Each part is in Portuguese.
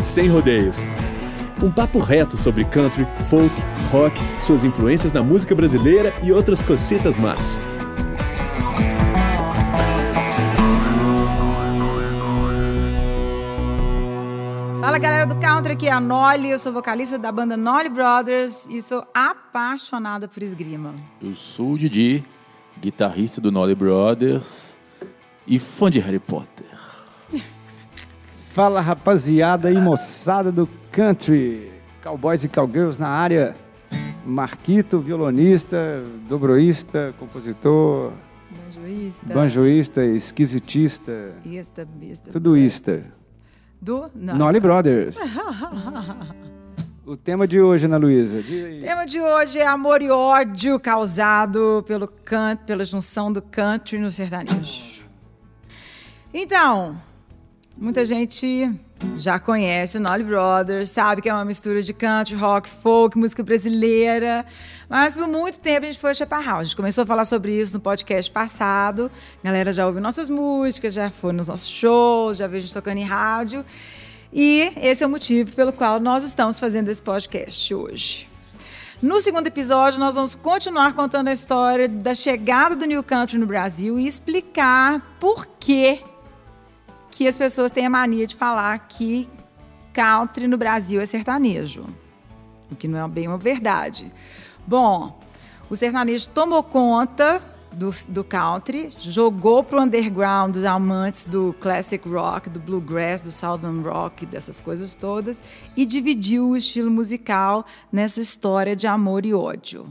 Sem rodeios. Um papo reto sobre country, folk, rock, suas influências na música brasileira e outras cositas más. Fala galera do country, aqui é a Nolly, eu sou vocalista da banda Nolly Brothers e sou apaixonada por esgrima. Eu sou o Didi, guitarrista do Nolly Brothers e fã de Harry Potter. Fala rapaziada e moçada do country, cowboys e cowgirls na área. Marquito, violonista, dobroísta, compositor, Banjoísta. banjoísta, esquisitista, Ista, bista, tudo ista. Do? Nolly Brothers. o tema de hoje, Ana Luísa. O tema de hoje é amor e ódio causado pelo can... pela junção do country no sertanejo. Então, muita gente já conhece o Nolly Brothers, sabe que é uma mistura de country, rock, folk, música brasileira. Mas por muito tempo a gente foi chaparral. A gente começou a falar sobre isso no podcast passado. A galera já ouviu nossas músicas, já foi nos nossos shows, já viu a gente tocando em rádio. E esse é o motivo pelo qual nós estamos fazendo esse podcast hoje. No segundo episódio, nós vamos continuar contando a história da chegada do New Country no Brasil e explicar por que, que as pessoas têm a mania de falar que country no Brasil é sertanejo. O que não é bem uma verdade. Bom, o sertanejo tomou conta do, do country, jogou pro underground dos amantes do classic rock, do bluegrass, do southern rock, dessas coisas todas, e dividiu o estilo musical nessa história de amor e ódio.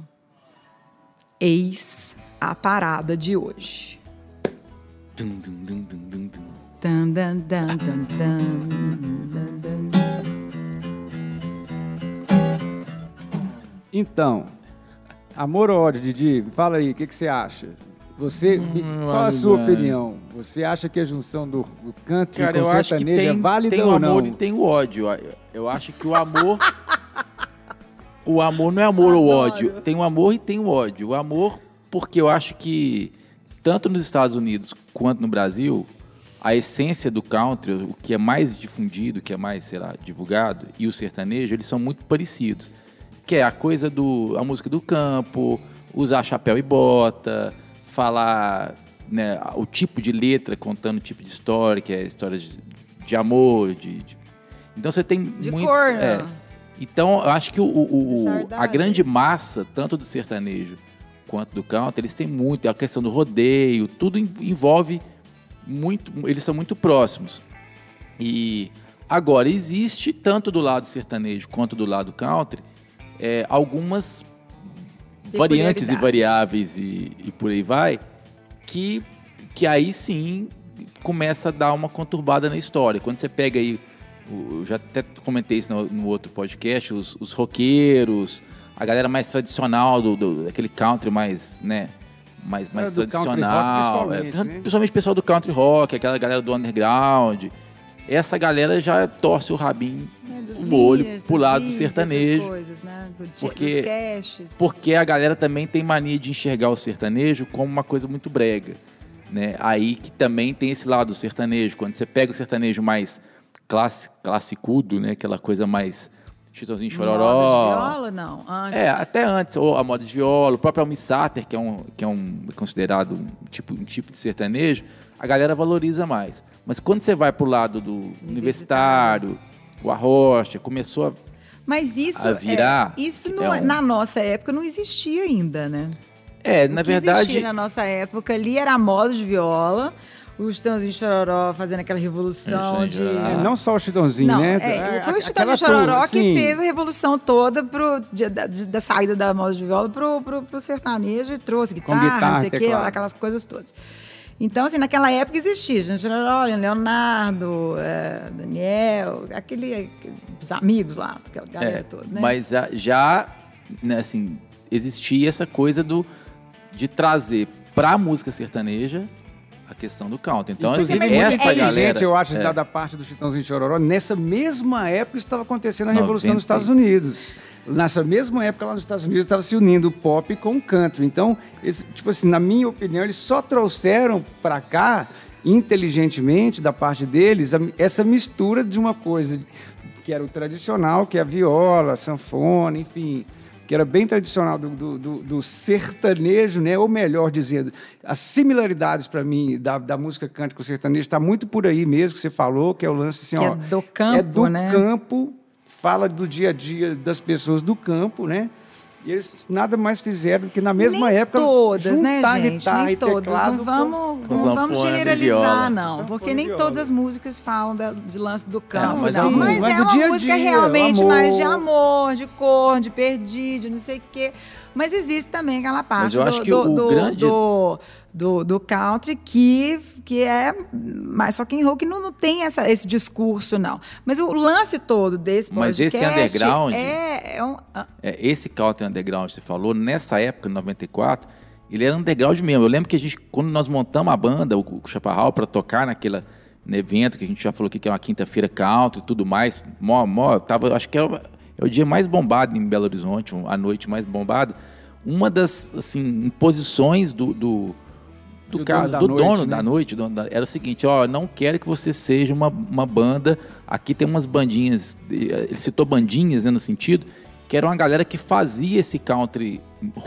Eis a parada de hoje. Dum, dum, dum, Então, amor ou ódio, Didi? Fala aí, o que, que você acha? Você, me- qual a sua bem. opinião? Você acha que a junção do, do country Cara, acho que sertanejo tem, é válida tem o ou não? amor e tem o ódio. Eu acho que o amor. o amor não é amor ou ódio. Tem o amor e tem o ódio. O amor, porque eu acho que, tanto nos Estados Unidos quanto no Brasil, a essência do country, o que é mais difundido, o que é mais, sei lá, divulgado, e o sertanejo, eles são muito parecidos. Que é a coisa do. a música do campo, usar chapéu e bota, falar né, o tipo de letra contando o tipo de história, que é histórias de, de amor, de, de- Então você tem De muito. corno. é. Então, eu acho que o, o- o- Saudade. a grande massa, tanto do sertanejo quanto do country, eles têm muito. A questão do rodeio, tudo en- envolve muito. Eles são muito próximos. E agora, existe, tanto do lado sertanejo quanto do lado country, é, algumas variantes e variáveis e, e por aí vai, que, que aí sim começa a dar uma conturbada na história. Quando você pega aí, eu já até comentei isso no, no outro podcast, os, os roqueiros, a galera mais tradicional do, do- daquele country mais, né, mais, mais É, country rock, tradicional. principalmente, é, né? principalmente o pessoal do country rock, aquela galera do underground. Essa galera já torce o rabinho É, o olho Leaders, pro lado do sertanejo. coisas, né? Do, Porque-. Porque a galera também tem mania de enxergar o sertanejo como uma coisa muito brega. Né? Aí que também tem esse lado do sertanejo. Quando você pega o sertanejo mais classi classicudo, né? aquela coisa mais Chitãozinho Moda de Chororó. viola, não. Antes. É, até antes, ou a moda de viola, o próprio Almi Sater, que é, um, que é um, considerado um tipo, um tipo de sertanejo, a galera valoriza mais. Mas quando você vai pro lado do universitário, o arrocha, começou a Mas isso, a virar, é, isso é um- na nossa época não existia ainda, né? É, O na que verdade. existia na nossa época ali era a moda de viola, o Chitãozinho Chororó fazendo aquela revolução de... Chororó. É, não só o Chitãozinho, Não, né? é, foi o Chitãozinho Chororó turma, que sim. fez a revolução toda pro, de- da, de- da saída da moda de viola pro, pro, pro sertanejo e trouxe guitarra, guitarra, não sei o quê, teclado. aquelas coisas todas. Então, assim, naquela época existia gente Chororó, Leonardo, é, Daniel, aquele, os amigos lá, aquela galera É, toda, né? Mas a- já, né, assim, existia essa coisa do, de trazer para a música sertaneja a questão do country. Então, Inclusive, assim, mas muito essa inteligente, galera... eu acho, é, da, parte do Chitãozinho Chororó, nessa mesma época estava acontecendo a 90. Revolução nos Estados Unidos. Nessa mesma época, lá nos Estados Unidos, estava se unindo o pop com o country. Então, esse- tipo assim, na minha opinião, eles só trouxeram para cá, inteligentemente, da parte deles, essa mistura de uma coisa que era o tradicional, que é a viola, a sanfona, enfim, que era bem tradicional do, do- do- do sertanejo, né? ou melhor dizendo, as similaridades para mim da, da música country com o sertanejo está muito por aí mesmo, que você falou, que é o lance assim, Que é ó, do campo, é do né? campo, fala do dia a dia das pessoas do campo, né? E eles nada mais fizeram do que na mesma nem época todas, né, gente? guitarra Nem e todas. Não vamos, com não vamos generalizar, não. Porque nem todas as músicas falam da- de lance do campo. mas não. sim, mas, mas é uma dia música dia, realmente o mais de amor. amor, de cor, de perdido, de não sei o quê. Mas existe também aquela parte eu do, acho que do, o do- grande- do, do- do country que, que é mais rock and roll, que não, não tem essa, esse discurso, não. Mas o lance todo desse Mas esse underground- é, é um... ah, É, esse country underground que você falou, nessa época, em 94, ele era underground mesmo. Eu lembro que a gente, quando nós montamos a banda, o, Chaparral, para tocar naquela, no evento que a gente já falou aqui, que é uma quinta-feira country e tudo mais, mó, mó, tava, acho que era, é o dia mais bombado em Belo Horizonte, a noite mais bombada. Uma das, assim, imposições do... do do, Do cara, dono da do noite, dono né? da noite, dono da- era o seguinte, ó, não quero que você seja uma, uma banda, aqui tem umas bandinhas, eh, ele citou bandinhas, né, no sentido, que era uma galera que fazia esse country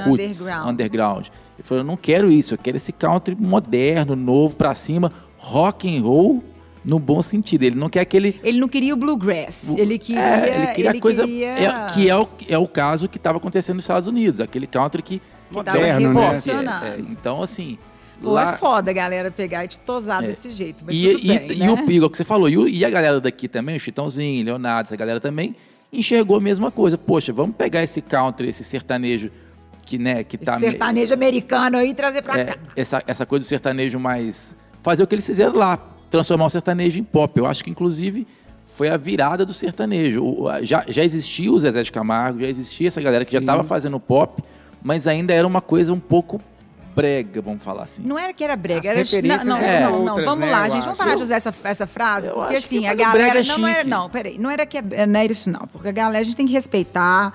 roots, Underground. underground. Ele falou, eu não quero isso, eu quero esse country moderno, novo, pra cima, rock and roll no bom sentido. Ele não quer aquele Ele não queria o bluegrass, ele queria... é, ele queria a coisa queria- é, que é o, é o caso que estava acontecendo nos Estados Unidos, aquele country que Que tava Moderno, né? é, é, então assim, Pô, lá é foda a galera pegar e te tosar desse jeito, mas e, tudo e, bem, e né? o igual que você falou, e, o- e a galera daqui também, o Chitãozinho, Leonardo, essa galera também, enxergou a mesma coisa. Poxa, vamos pegar esse country, esse sertanejo que, né, que tá... Esse sertanejo americano aí e trazer pra é, cá. essa, essa coisa do sertanejo mais... Fazer o que eles fizeram lá, transformar o sertanejo em pop. Eu acho que, inclusive, foi a virada do sertanejo. Já, já existia o Zezé de Camargo, já existia essa galera que já Sim. estava fazendo pop, mas ainda era uma coisa um pouco brega, vamos falar assim. Não era que era brega, As era não, não, eram não, não, outras, vamos né, lá, gente, vamos parar de usar essa, essa frase, Eu porque que assim, a galera brega é não era, não, peraí, não era que é- não era isso não, porque a galera a gente tem que respeitar.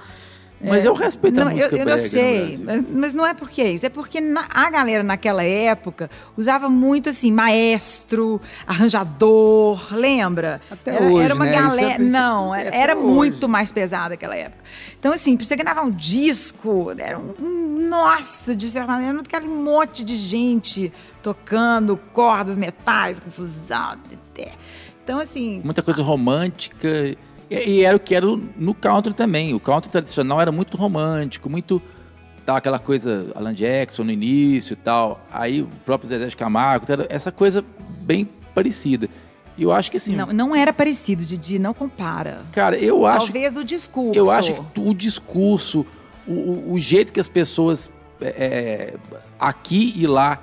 Mas eu respeito a Não, música eu, eu brega no sei, mas, mas não é porque é isso. É porque na- a galera naquela época usava muito assim, maestro, arranjador, lembra? Até era, hoje, era uma né? É- galera. não, era até muito mais pesada aquela época. Então, assim, pra você gravar um disco, era um. um- Nossa, de certa maneira, aquele monte de gente tocando cordas, metais, confusão. Então, assim. muita coisa romântica. E, e era o que era no country também. O country tradicional era muito romântico, muito tal, aquela coisa Alan Jackson no início e tal. Aí o próprio Zezé de Camargo, essa coisa bem parecida. E eu acho que assim, Não, não era parecido, Didi, não compara. cara, eu acho Talvez o discurso. eu acho que o discurso, o, o- jeito que as pessoas é, aqui e lá,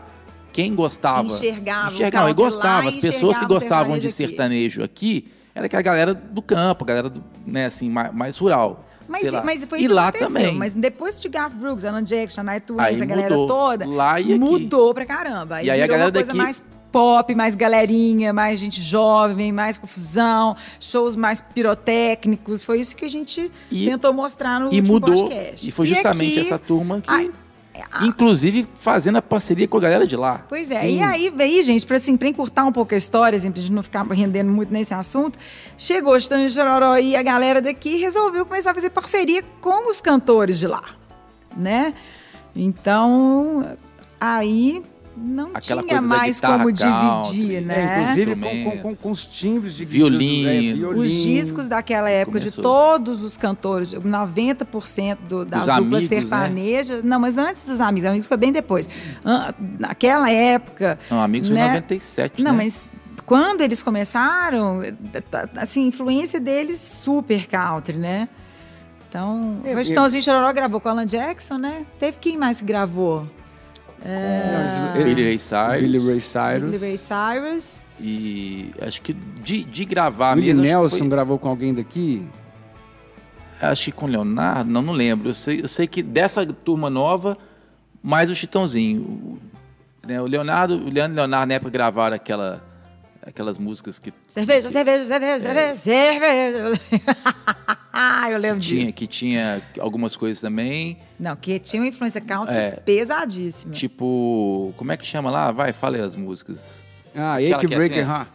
quem gostava. Enxergava o enxergavam e country lá gostava. e As pessoas que gostavam de sertanejo aqui. sertanejo aqui, era que a galera do campo, a galera do, né, assim, mais, mais rural. Mas, sei lá. mas foi e isso lá que aconteceu. também. Mas depois de Garth Brooks, Alan Jackson, Aí essa galera mudou. toda, Lá e aqui. mudou pra caramba. E aí a galera uma coisa daqui- mais pop, mais galerinha, mais gente jovem, mais confusão, shows mais pirotécnicos. Foi isso que a gente E- tentou mostrar no e último mudou. podcast. E foi justamente aqui- essa turma que. A- inclusive fazendo a parceria com a galera de lá. Pois é, Sim. e aí, aí gente, para assim, pra encurtar um pouco a história, assim, pra gente não ficar rendendo muito nesse assunto, chegou o Stanley Chororó e a galera daqui resolveu começar a fazer parceria com os cantores de lá, né? Então, aí não Aquela tinha mais como country, dividir, é, né? inclusive com, com, com, com os timbres de Violino. Os discos daquela época, de Começou. todos os cantores, 90% do, das Os duplas amigos, né? sertanejas. Não, mas antes dos amigos, amigos foi bem depois. Naquela época. Não, Amigos foi em né? 97, Não, né? mas quando eles começaram, tá- assim, a influência deles super country, né? Então, É, o Chitãozinho Chororó gravou com o Alan Jackson, né? Teve quem mais que gravou? Billy Ray Cyrus. Billy Ray Cyrus. Billy Ray Cyrus. E acho que de, de gravar Willie mesmo. acho que Nelson foi- gravou com alguém daqui? Acho que com Leonardo, não, não lembro. Eu sei, eu sei que dessa turma nova, mais o Chitãozinho. O- né? O Leonardo, o Leandro e o Leonardo na época gravaram aquela, aquelas músicas que Cerveja, cerveja, cerveja, É. cerveja, cerveja. Eu lembro tinha, disso. que tinha algumas coisas também, Não, que tinha uma influência country É. pesadíssima. tipo, como é que chama lá? Vai, fala aí as músicas. Ah, Aquela Ache que é Breaker assim, ó. Heart.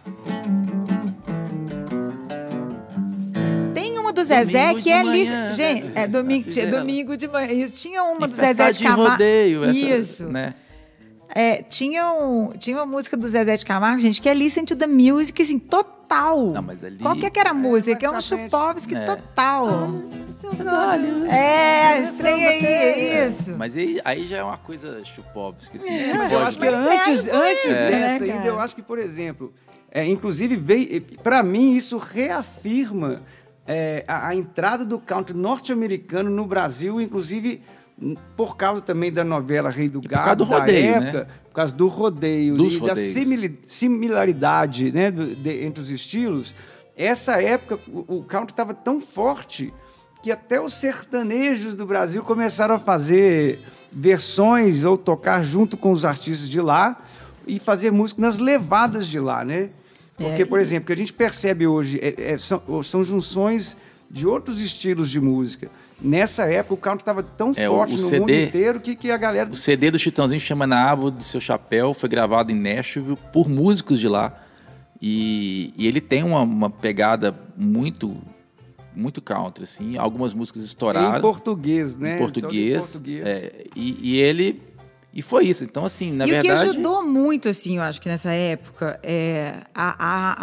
Tem uma do Zezé Domingo que é manhã, Gente, é domingo, tinha domingo de manhã. Isso. Tinha uma do Zezé de Camargo. rodeio, essa, Isso. né? É, tinha, um, tinha uma música do Zezé de Camargo, gente, que é Listen to the Music, assim, total. Não, mas ali- Qual que, é que era a música? Que é um. Chupovski É. total. É, estranho aí, é isso. Mas aí, aí já é uma coisa Chupovski, assim. É, Mas eu acho que Mas é antes, algo antes né, dessa cara? ainda, eu acho que, por exemplo, é, inclusive veio, para mim isso reafirma é, a, a entrada do country norte-americano no Brasil, inclusive por causa também da novela Rei do por Gado causa do da rodeio, época, né? por causa do rodeio Dos e rodeios. da similaridade né, do- de- entre os estilos. Essa época o, o country estava tão forte que até os sertanejos do Brasil começaram a fazer versões ou tocar junto com os artistas de lá e fazer música nas levadas de lá, né? Porque, É. por exemplo, o que a gente percebe hoje é- é- são, são junções de outros estilos de música. Nessa época, o country estava tão É, forte o no CD mundo inteiro que, que a galera... O CD do Chitãozinho chama Na Aba do Seu Chapéu, foi gravado em Nashville por músicos de lá. E, e ele tem uma, uma pegada muito muito country, assim. Algumas músicas estouraram Em português, né? em português. Todo em português. é, e, e ele... E foi isso. Então, assim, na e verdade... o que ajudou muito, assim, eu acho que nessa época, é, a,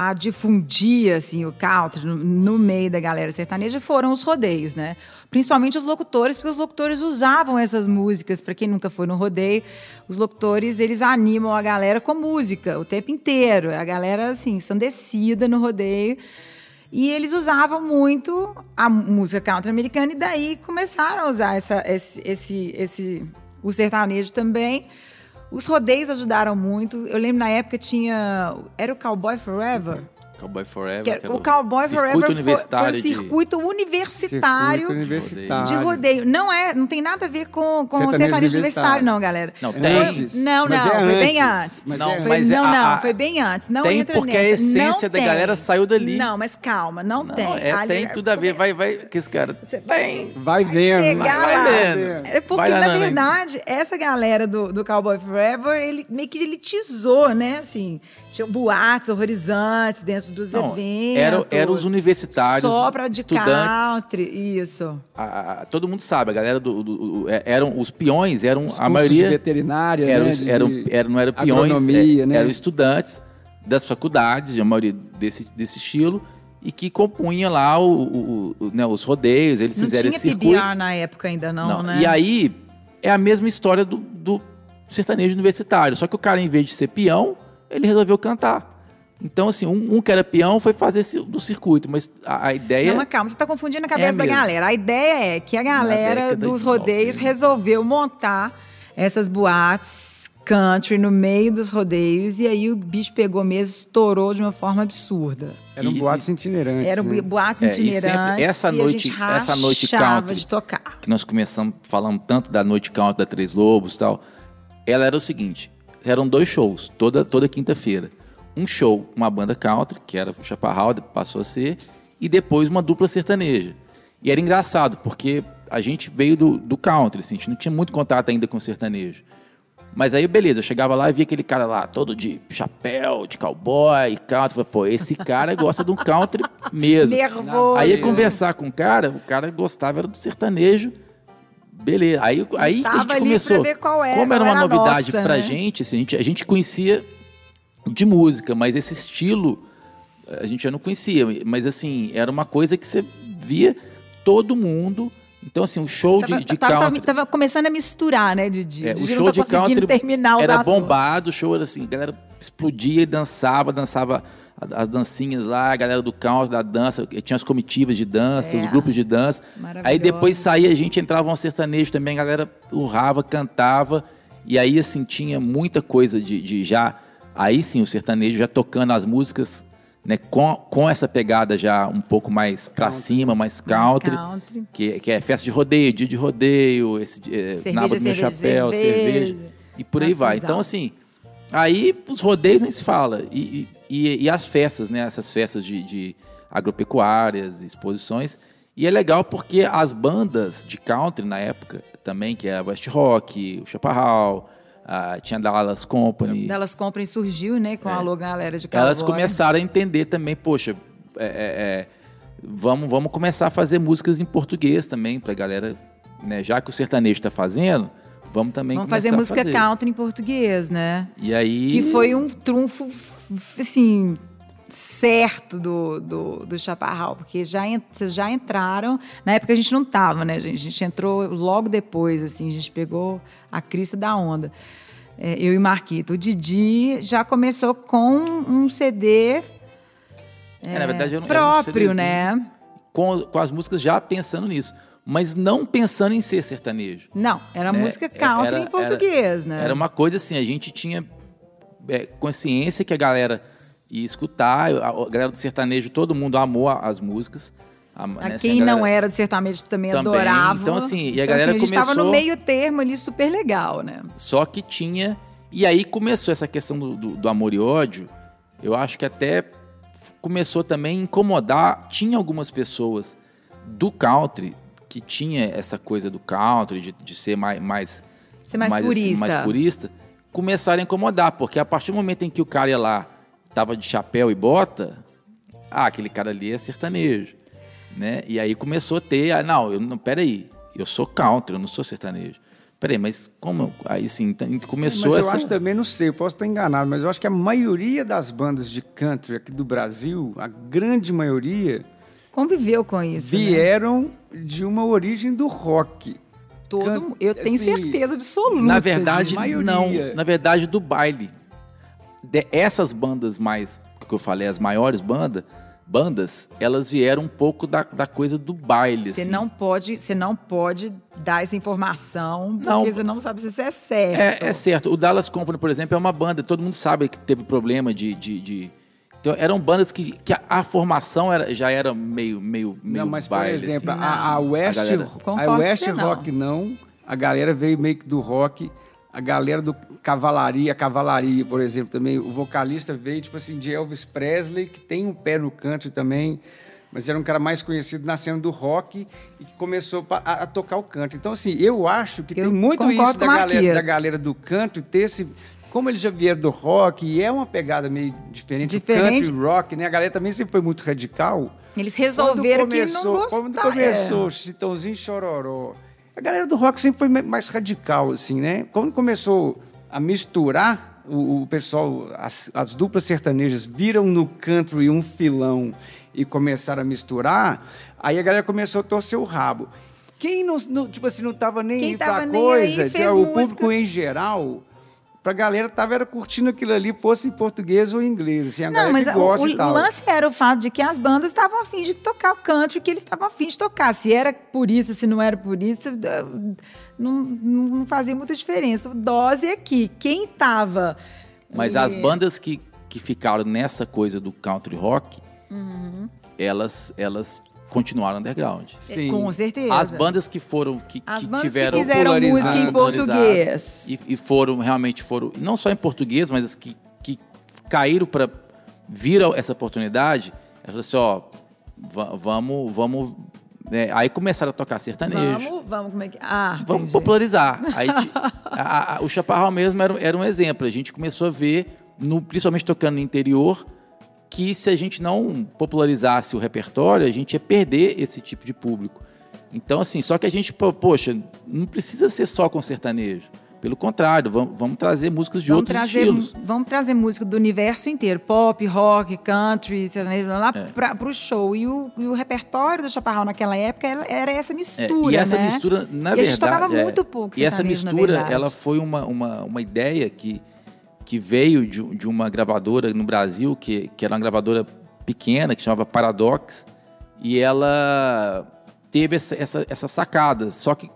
a- a difundir assim, o country no, no meio da galera sertaneja foram os rodeios, né? Principalmente os locutores, porque os locutores usavam essas músicas. Para quem nunca foi no rodeio, os locutores eles animam a galera com música o tempo inteiro. A galera, assim, ensandecida no rodeio. E eles usavam muito a música country americana e daí começaram a usar essa, esse, esse, esse, o sertanejo também. Os rodeios ajudaram muito. Eu lembro na época tinha. Era o Cowboy Forever? Cowboy Forever. Que era- que era o Cowboy circuito Forever foi, foi universitário o de- circuito universitário Circuito universitário. de rodeio. Não é, não tem nada a ver com, com Sertanejo sertanejo universitário. universitário, não, galera. Não, É tem. antes. Não, Mas não, é foi bem antes. Mas Não, é Foi- mas é não, a- não, a- foi bem antes. Não tem entra porque a essência Não da tem. galera saiu dali. Não, mas calma, não, Não, tem. é, Ali- tem tudo a ver. Vai, vai, que esse cara... Você vai- Vai vendo. chegar vai lá. vendo. É porque, Vai lá na na- verdade, essa galera do, do Cowboy Forever, ele meio que elitizou, né? Assim, tinha boates horrorizantes dentro dos Não, eventos. eram- eram os universitários, Sopra de estudantes. country, isso. a- a- todo mundo sabe, a galera do, do- do- é- eram os peões, eram Os a maioria de veterinária, eram, né? de- eram, eram- não eram peões, é, né? eram estudantes das faculdades, a maioria desse, desse estilo, e que compunha lá o, o- o- né, os rodeios, eles Não fizeram tinha esse circuito. PBR na época ainda, não, Não, né? E aí é a mesma história do, do sertanejo universitário, só que o cara, em vez de ser peão, ele resolveu cantar. Então, assim, um, um que era peão foi fazer esse, do circuito, mas a, a ideia. Não, mas calma, você está confundindo a cabeça É da mesmo. galera. A ideia é que a galera dos de rodeios 90. resolveu montar essas boates country no meio dos rodeios e aí o bicho pegou mesmo, estourou de uma forma absurda. Eram E- boates itinerantes. Eram né? boates É, e sempre itinerantes essa a noite- gente essa noite country. de tocar. que nós começamos falando tanto da Noite Country da Três Lobos e tal, ela era o seguinte, eram dois shows, toda, toda quinta-feira. Um show, uma banda country, que era o Chaparral, passou a ser, e depois uma dupla sertaneja. E era engraçado, porque a gente veio do, do country, assim, a gente não tinha muito contato ainda com o sertanejo. Mas aí, beleza, eu chegava lá e via aquele cara lá, todo de chapéu, de cowboy, country. Falei, pô, esse cara gosta de um country mesmo. Nervoso. Aí ia conversar com o cara, o cara gostava era do sertanejo. Beleza. Aí, aí que a gente começou. ver qual é- Como era uma era novidade nossa, pra né? gente, assim, a gente, a gente conhecia de música, mas esse estilo a gente já não conhecia. Mas assim, era uma coisa que você via todo mundo. Então, assim, um show Tava, de, de tava- tava- country. tava começando a misturar, né, Didi? É, o Didi show tá de country terminar os era assuntos. bombado, o show era assim, a galera explodia e dançava, dançava as dancinhas lá, a galera do country, da dança, tinha as comitivas de dança, É. os grupos de dança. Aí depois saía, a gente entrava um sertanejo também, a galera urrava, cantava, e aí assim, tinha muita coisa de, de já, aí sim, o sertanejo já tocando as músicas, né, com, com essa pegada já um pouco mais pra cima, mais country, country. Que, que é festa de rodeio, dia de rodeio, esse, é, Cerveja, naba do meu cerveja, chapéu, cerveja. cerveja. E por aí vai. Então, assim, Aí os rodeios nem se fala. E, e, e as festas, né? Essas festas de, de agropecuárias, exposições. E é legal porque as bandas de country na época também, que é a West Rock, o Chaparral, a, tinha Dallas Company. Dallas Company surgiu, né, com é. a galera de Cowboy. Elas começaram a entender também, poxa, é, é, é, vamos, vamos começar a fazer músicas em português também, pra galera, né, já que o sertanejo está fazendo, vamos também Vamos fazer música fazer. country em português, né? E aí... Que foi um trunfo, assim, certo do, do, do Chaparral, porque já, vocês já entraram. Na época a gente não tava, né, gente? A gente entrou logo depois, assim, a gente pegou a crista da onda. É, eu e Marquito. O Didi já começou com um CD é, na verdade, eu próprio, um né? Com, com as músicas já pensando nisso mas não pensando em ser sertanejo. Não, era né? música country era, em português, era, né? Era uma coisa assim, a gente tinha é, consciência que a galera ia escutar, a, a galera do sertanejo, todo mundo amou as músicas. A, né, assim, quem galera... não era do sertanejo também, também, adorava. Então, assim, e a então, galera assim, a gente começou... estava no meio termo ali, super legal, né? Só que tinha... E aí começou essa questão do, do, do amor e ódio, eu acho que até começou também a incomodar. Tinha algumas pessoas do country que tinha essa coisa do country, de, de ser mais, mais, ser mais, mais, purista. Assim, mais purista, começaram a incomodar, porque a partir do momento em que o cara ia lá, tava de chapéu e bota, ah, aquele cara ali é sertanejo, né? E aí começou a ter, ah, não, eu não, peraí, eu sou country, eu não sou sertanejo. Peraí, mas como? Aí sim, então, começou mas eu essa... acho também, não sei, eu posso estar enganado, mas eu acho que a maioria das bandas de country aqui do Brasil, a grande maioria... Conviveu com isso, né? Vieram né? de uma origem do rock. Todo, Can... eu tenho assim, certeza absoluta. Na verdade, não. Na verdade, do baile. De essas bandas mais, que eu falei, as maiores bandas, bandas, elas vieram um pouco da, da coisa do baile. Você assim. não pode, você não pode dar essa informação porque não, você não sabe se isso é certo. É, é, certo. O Dallas Company, por exemplo, é uma banda. Todo mundo sabe que teve problema de, de, de... Então, eram bandas que, que a, a, formação era, já era meio, meio, meio Não, mas baile, por exemplo, assim. a, a, West, a, a West Rock não. não. A galera veio meio que do rock a galera do Cavalaria, Cavalaria, por exemplo, também. O vocalista veio, tipo assim, de Elvis Presley, que tem um pé no canto também, mas era um cara mais conhecido na cena do rock e que começou a, a tocar o canto. Então, assim, eu acho que eu tem muito isso da galera, da galera do canto ter esse. Como eles já vieram do rock, e é uma pegada meio diferente, diferente. country rock, né? A galera também sempre foi muito radical. Eles resolveram começou, que não gostaram. Quando começou é. Chitãozinho Chororó, a galera do rock sempre foi mais radical, assim, né? Quando começou a misturar, o, o pessoal, as, as, duplas sertanejas viram no country um filão e começaram a misturar, aí a galera começou a torcer o rabo. Quem não, não tipo assim, não tava nem Quem aí pra coisa, aí, o música. público em geral pra galera tava era curtindo aquilo ali, fosse em português ou em inglês. Assim, a não, mas gosta o, e tal. o lance era o fato de que as bandas estavam afim de tocar o country que eles estavam afim de tocar. Se era por isso, se não era por isso, não, não fazia muita diferença. Dose aqui. Quem tava. Mas e... as bandas que, que ficaram nessa coisa do country rock, uhum. elas, elas continuaram underground. É, Sim. Com certeza. As bandas que foram, que, As que bandas tiveram... Que fizeram música em português. E, e, foram, realmente foram, não só em português, mas as que, que caíram para vir essa oportunidade, elas falaram assim, ó, vamos, vamos... É, aí começaram a tocar sertanejo. Vamos, vamos, como é que... Ah, vamos entendi. popularizar. Aí, a, a, o Chaparral mesmo era, era um exemplo. A gente começou a ver, no, principalmente tocando no interior, que se a gente não popularizasse o repertório, a gente ia perder esse tipo de público. Então, assim, só que a gente, poxa, não precisa ser só com sertanejo. Pelo contrário, vamos, vamos trazer músicas de vamos outros trazer, estilos. Vamos trazer música do universo inteiro, pop, rock, country, sertanejo, lá é. para o show. E o, e o, repertório do Chaparral naquela época era essa mistura, é, E essa né? mistura, na e verdade... a gente tocava é, muito pouco E essa mistura, ela foi uma, uma, uma ideia que que veio de, de uma gravadora no Brasil, que, que era uma gravadora pequena, que chamava Paradox, e ela teve essa, essa, essa sacada. Só que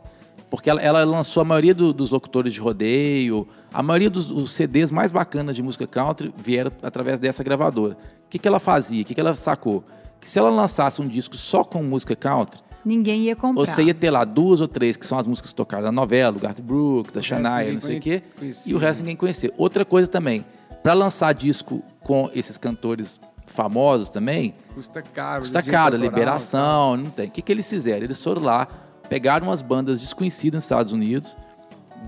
porque ela, ela lançou a maioria do, dos locutores de rodeio, a maioria dos, CDs mais bacanas de música country vieram através dessa gravadora. O que, que ela fazia? O que, que ela sacou? Que se ela lançasse um disco só com música country, ninguém ia comprar. Você ia ter lá duas ou três que são as músicas tocadas na novela, do Garth Brooks, da Shania, ninguém não sei o quê, conhecia, e o resto ninguém conhecia. Outra coisa também, para lançar disco com esses cantores famosos também, Custa caro. custa caro, autoral, liberação, não tem. O que, que eles fizeram? Eles foram lá, pegaram umas bandas desconhecidas nos Estados Unidos,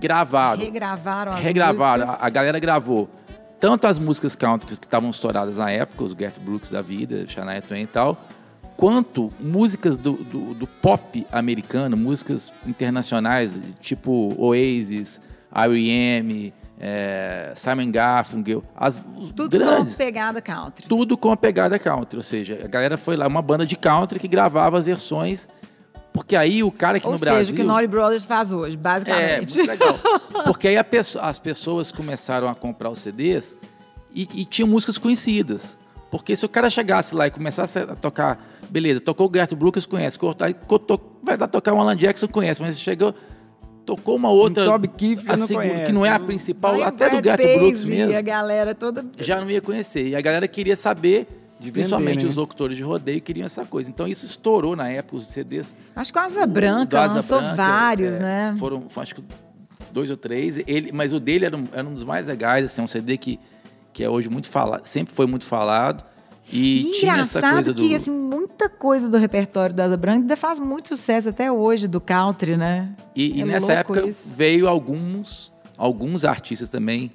gravaram, Regravaram as regravaram. músicas. A, a galera gravou tanto as músicas country que estavam estouradas na época, os Garth Brooks da vida, Shania Twain e tal, quanto músicas do, do, do pop americano, músicas internacionais, tipo Oasis, R.E.M., eh, Simon Garfunkel, as Tudo grandes com pegada country. tudo com a pegada country, ou seja, a galera foi lá, uma banda de country que gravava as versões, porque aí o cara aqui Ou no seja, Brasil... o que o Nolly Brothers faz hoje, é, basicamente. muito legal. Porque aí as pessoas começaram a comprar os CDs e, e tinham músicas conhecidas. Porque se o cara chegasse lá e começasse a tocar, beleza, tocou o Garth Brooks, conhece, to- vai lá tocar o Alan Jackson, conhece, mas chegou, tocou uma outra, Toby Keith já não conhece, que não é a principal, Vai o até do Garth Brooks mesmo E a galera toda... já não ia conhecer. E a galera queria saber, De principalmente vender, né? os locutores de rodeio queriam essa coisa. Então isso estourou na época, os CDs. Acho que o Asa Branca Asa lançou Branca, vários, é, né? Foram, foram, acho que dois ou três. Ele, mas o dele era um, era um dos mais legais, assim, um CD que, que é hoje muito falado, sempre foi muito falado. E, E tinha essa engraçado coisa do. que assim, muita coisa do repertório do Asa Branca ainda faz muito sucesso até hoje do country, né? E, e É nessa louco época isso. veio alguns, alguns artistas também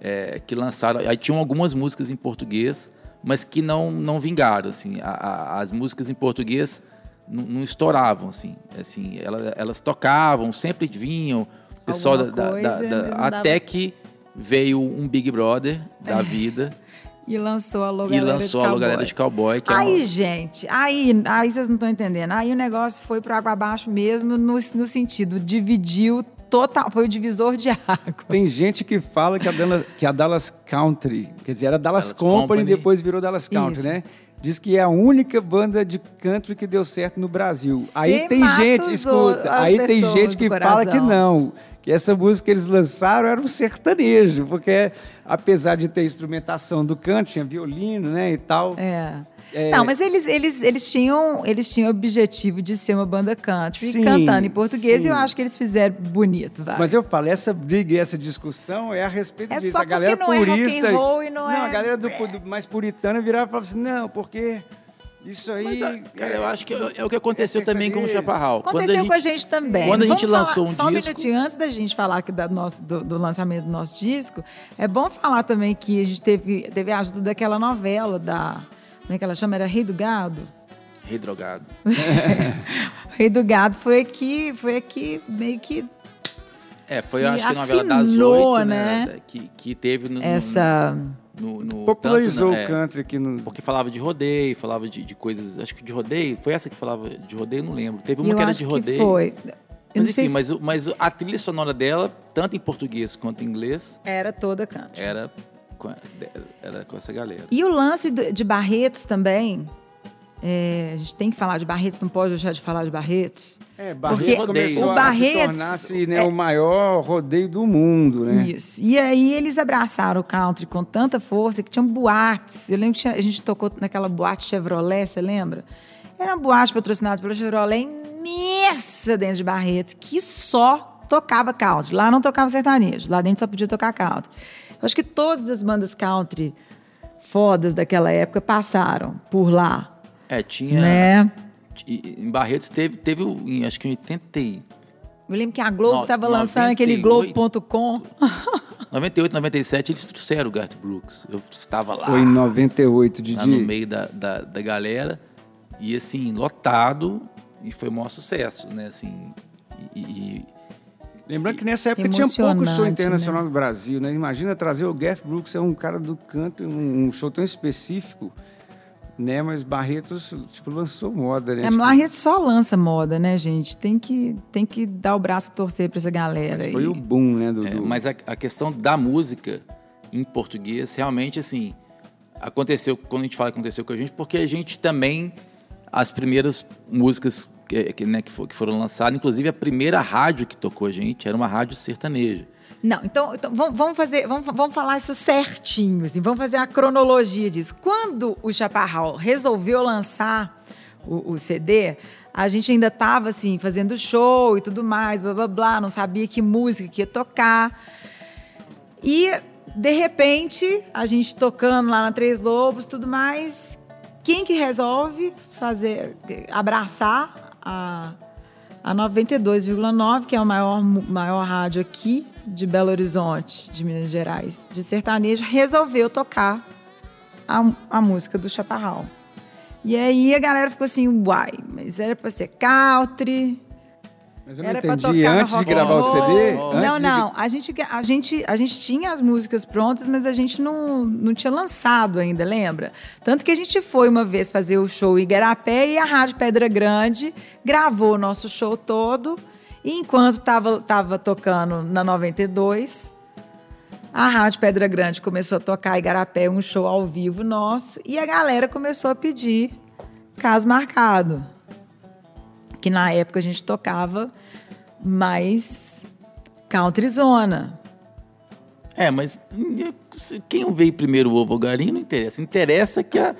é, que lançaram. Aí tinham algumas músicas em português, mas que não, não vingaram. Assim, A- a- as músicas em português não, não estouravam. Assim, assim elas, elas tocavam, sempre vinham. O pessoal da, da- da- até dava- que veio um Big Brother da vida E lançou a Logo e lançou de a Cowboy. Galera de Cowboy, que é Aí, uma- gente, aí, aí vocês não estão entendendo. Aí o negócio foi para água abaixo mesmo, no, no sentido, dividiu total, foi o divisor de água. Tem gente que fala que a, Dallas, que a Dallas Country, quer dizer, era Dallas, Dallas Company, Company. depois virou Dallas Country, Isso. né? Diz que é a única banda de country que deu certo no Brasil. aí Cê tem mata gente, escuta, aí tem gente que fala que não, que essa música que eles lançaram era um sertanejo, porque apesar de ter instrumentação do country, tinha violino, né, e tal. É. É. Não, mas eles, eles, eles, tinham, eles tinham o objetivo de ser uma banda country, Sim, cantando em português, sim. e eu acho que eles fizeram bonito, vai. Mas eu falo, essa briga e essa discussão é a respeito É disso. só a galera não é rock and purista. roll e não é- a galera do, do mais puritana virava e falava assim: não, porque isso aí. Mas, ah, cara, eu acho que é, é o que é aconteceu também com o. Chaparral. Aconteceu gente- com a gente também. Quando a gente Vamos lançou falar, um Só um disco- minutinho, antes da gente falar aqui da nosso, do, do lançamento do nosso disco, é bom falar também que a gente teve, teve a ajuda daquela novela da... Como é que ela chama? Era Rei do Gado? Rei drogado. Rei do Gado foi aqui, foi aqui meio que É, foi, Que acho que a novela das oito, né? né? Que, que teve no, no- essa... no, no- Popularizou tanto, né, o country aqui no. Porque falava de rodeio, falava de, de coisas. Acho que de rodeio. Foi essa que falava de rodeio? Não lembro. Teve uma eu que era acho de que rodeio. foi. Eu Mas não sei enfim, se mas, mas a trilha sonora dela, tanto em português quanto em inglês, Era toda country. era com, era com essa galera. E o lance de Barretos também, é, a gente tem que falar de Barretos, não pode deixar de falar de Barretos. É, Porque Barretos começou o a Barretos- se tornar-se né, o maior rodeio do mundo, né? Isso. E aí eles abraçaram o country com tanta força que tinham boates. Eu lembro que tinha- a gente tocou naquela boate Chevrolet, você lembra? Era uma boate patrocinada pela Chevrolet imensa dentro de Barretos, que só tocava country. Lá não tocava sertanejo, lá dentro só podia tocar country. Eu acho que todas as bandas country fodas daquela época passaram por lá, É, tinha. né? Em Barretos teve, teve o- em, acho que em 80, e- Eu lembro que a Globo estava lançando aquele 98. Globo.com. 98, 97, eles trouxeram o Garth Brooks. Eu estava lá. Foi em 98, Didi. lá no meio da, da, da galera. E assim, lotado. E foi o maior sucesso, né? Assim. E, e- Lembrando que nessa época tinha pouco show Emocionante, internacional no Brasil, né? Imagina trazer o Garth Brooks, é um cara do canto, um show tão específico, né? Mas Barretos, tipo, lançou moda, né? É, Tipo, rede só lança moda, né, gente? Tem que, tem que dar o braço a torcer para essa galera. mas foi aí. o boom, né? Do, é, mas a, a questão da música em português, realmente, assim, aconteceu, quando a gente fala que aconteceu com a gente, porque a gente também, as primeiras músicas que, que, né, que, for- que foram lançadas, inclusive a primeira rádio que tocou a gente era uma rádio sertaneja. Não, então, então vamos, fazer, vamos, vamos falar isso certinho, assim, vamos fazer a cronologia disso. Quando o Chaparral resolveu lançar o, o CD, a gente ainda estava assim, fazendo show e tudo mais, blá blá blá, não sabia que música que ia tocar. E, de repente, a gente tocando lá na Três Lobos tudo mais, quem que resolve fazer, abraçar a, a 92,9, que é o maior, maior rádio aqui de Belo Horizonte, de Minas Gerais, de sertanejo, resolveu tocar a, a música do Chaparral. E aí a galera ficou assim, uai, mas era pra ser country. Mas eu não Era pra entendi. Antes de gravar o. CD? Não, antes de- não. A gente, a, gente, a gente tinha as músicas prontas, mas a gente não, não tinha lançado ainda, lembra? Tanto que a gente foi uma vez fazer o show Igarapé e a Rádio Pedra Grande gravou o nosso show todo. E enquanto estava tava tocando na 92, a Rádio Pedra Grande começou a tocar Igarapé um show ao vivo nosso e a galera começou a pedir caso marcado. Que na época a gente tocava mais country zona. É, mas quem veio primeiro o ovo ou galinha não interessa. Interessa que a,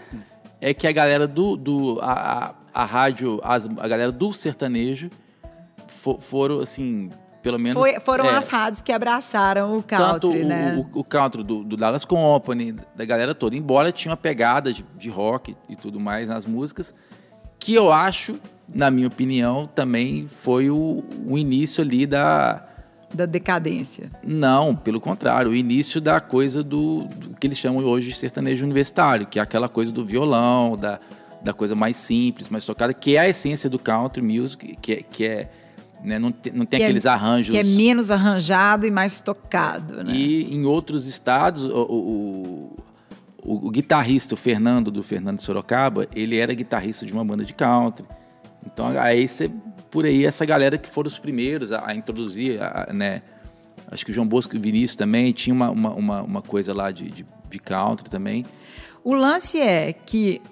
é que a galera do. do a, a, a rádio, as, a galera do sertanejo fo- foram, assim, pelo menos. Foi- foram é, as rádios que abraçaram o Tanto country, o, né? o, o country do, do Dallas Company, da galera toda. Embora tinha uma pegada de, de rock e tudo mais nas músicas, que eu acho, na minha opinião, também foi o, o início ali da. Da decadência. Não, pelo contrário, o início da coisa do, do que eles chamam hoje de sertanejo universitário, que é aquela coisa do violão, da, da coisa mais simples, mais tocada, que é a essência do country music, que é. Que é né, não, tem, não tem Que é- aqueles arranjos. Que é menos arranjado e mais tocado, né? E em outros estados, o, o, o- guitarrista, o Fernando, do Fernando Sorocaba, ele era guitarrista de uma banda de country. Então, aí você, por aí, essa galera que foram os primeiros a, a introduzir, a- né? Acho que o João Bosco e o Vinícius também tinha uma, uma, uma, uma coisa lá de, de, de country também. O lance é que